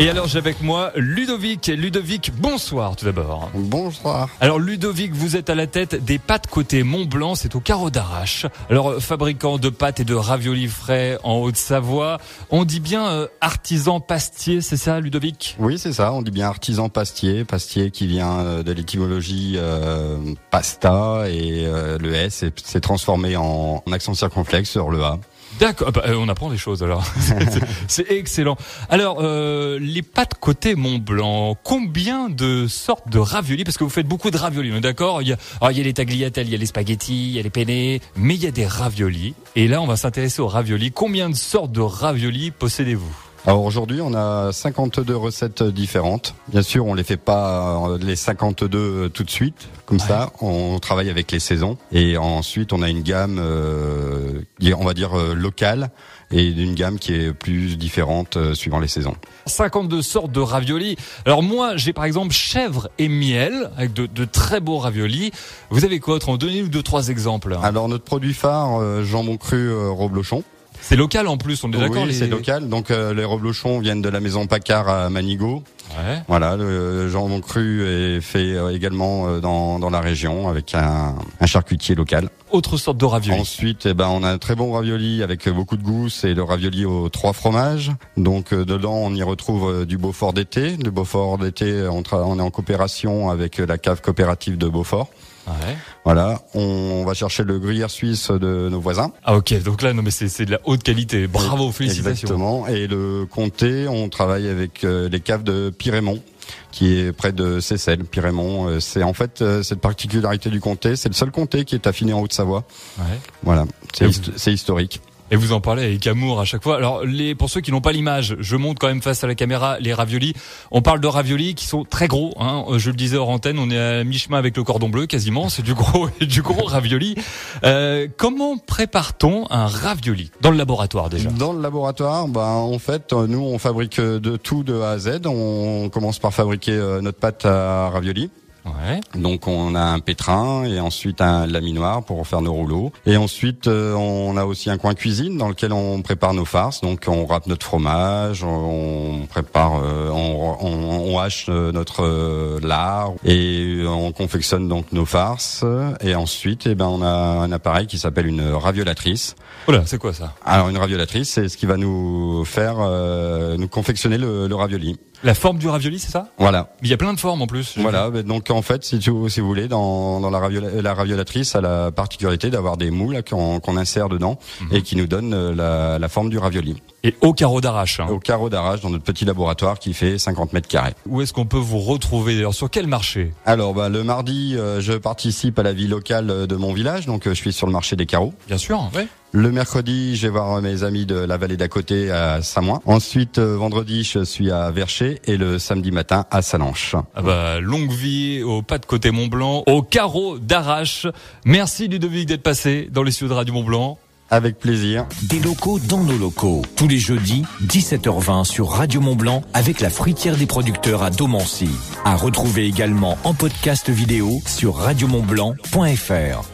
Et alors j'ai avec moi Ludovic. Ludovic, bonsoir tout d'abord. Bonsoir. Alors Ludovic, vous êtes à la tête des pâtes côté Mont Blanc, c'est au carreau d'Arrache. Alors fabricant de pâtes et de raviolis frais en Haute-Savoie, on dit bien euh, artisan pastier, c'est ça Ludovic? Oui, c'est ça, on dit bien artisan pastier, pastier qui vient euh, de l'étymologie euh, pasta et le S s'est transformé en, en accent circonflexe sur le A. D'accord, bah, on apprend des choses alors. c'est excellent. Alors, euh, les pâtes côté Mont Blanc, combien de sortes de raviolis? Parce que vous faites beaucoup de raviolis, d'accord? Il, y a, il y a les tagliatelles, il y a les spaghettis, il y a les penne, mais il y a des raviolis. Et là, on va s'intéresser aux raviolis. Combien de sortes de raviolis possédez-vous? Alors aujourd'hui, on a 52 recettes différentes. Bien sûr, on les fait pas euh, les 52 euh, tout de suite, comme ça. On travaille avec les saisons et ensuite on a une gamme, euh, on va dire locale et une gamme qui est plus différente suivant les saisons. 52 sortes de raviolis. Alors moi, j'ai par exemple chèvre et miel avec de, de très beaux raviolis. Vous avez quoi? Autre En donner ou deux trois exemples. Alors notre produit phare, jambon cru Roblochon. C'est local en plus, on est d'accord. Oui, c'est local. Donc euh, les reblochons viennent de la maison Pacard à Manigo. Ouais. Voilà, le jambon cru est fait euh, également euh, dans, dans la région avec un, un charcutier local. Autre sorte de ravioli. Ensuite, eh ben, on a un très bon ravioli avec beaucoup de goût, c'est le ravioli aux trois fromages. Donc dedans, on y retrouve du Beaufort d'été. Le Beaufort d'été, on, on est en coopération avec la cave coopérative de Beaufort. Ouais. Voilà, on va chercher le gruyère suisse de nos voisins. Ah ok, donc là non mais c'est de la haute qualité. Bravo, félicitations. Exactement. Et le comté, on travaille avec euh, les caves de Pyrémont qui est près de Seyssel, Pyrémont. Euh, c'est en fait euh, cette particularité du comté, c'est le seul comté qui est affiné en Haute-Savoie. Ouais. Voilà, c'est historique. Et vous en parlez avec amour à chaque fois. Alors, les, pour ceux qui n'ont pas l'image, je monte quand même face à la caméra les raviolis. On parle de raviolis qui sont très gros. Hein. Je le disais hors antenne, on est à mi-chemin avec le cordon bleu quasiment. C'est du gros, du gros ravioli. Euh, comment prépare-t-on un ravioli dans le laboratoire déjà? Dans le laboratoire, ben en fait, nous on fabrique de tout de A à Z. On commence par fabriquer euh, notre pâte à ravioli. Ouais. Donc on a un pétrin et ensuite un laminoir pour faire nos rouleaux. Et ensuite euh, on a aussi un coin cuisine dans lequel on prépare nos farces. Donc on râpe notre fromage, on prépare, euh, on, on, hache euh, notre lard et on confectionne donc nos farces. Et ensuite, eh ben on a un appareil qui s'appelle une raviolatrice. Voilà, c'est quoi ça? Alors une raviolatrice, c'est ce qui va nous faire nous confectionner le, le ravioli. La forme du ravioli, c'est ça? Voilà. Il y a plein de formes en plus. Voilà. Donc en fait, si, tu, si vous voulez, dans, dans la, la raviolatrice, a la particularité d'avoir des moules qu'on insère dedans mhm. et qui nous donnent euh, la, la forme du ravioli. Et au carreau d'arrache. Hein. Au carreau d'arrache dans notre petit laboratoire qui fait 50 mètres carrés. Où est-ce qu'on peut vous retrouver d'ailleurs Sur quel marché? Alors bah, le mardi, euh, je participe à la vie locale de mon village, donc euh, je suis sur le marché des carreaux. Bien sûr, oui. Le mercredi, je vais voir mes amis de la vallée d'à côté à Samoin. Ensuite, euh, vendredi, je suis à Vercher et le samedi matin à Salanches. Ah bah, longue vie au pas de côté Mont Blanc, au carreau d'Arrache. Merci Ludovic d'être passé dans les studios de Radio Mont Blanc. Avec plaisir. Des locaux dans nos locaux. Tous les jeudis, 17h20 sur Radio Mont Blanc avec la fruitière des producteurs à Domancy. À retrouver également en podcast vidéo sur radiomontblanc.fr.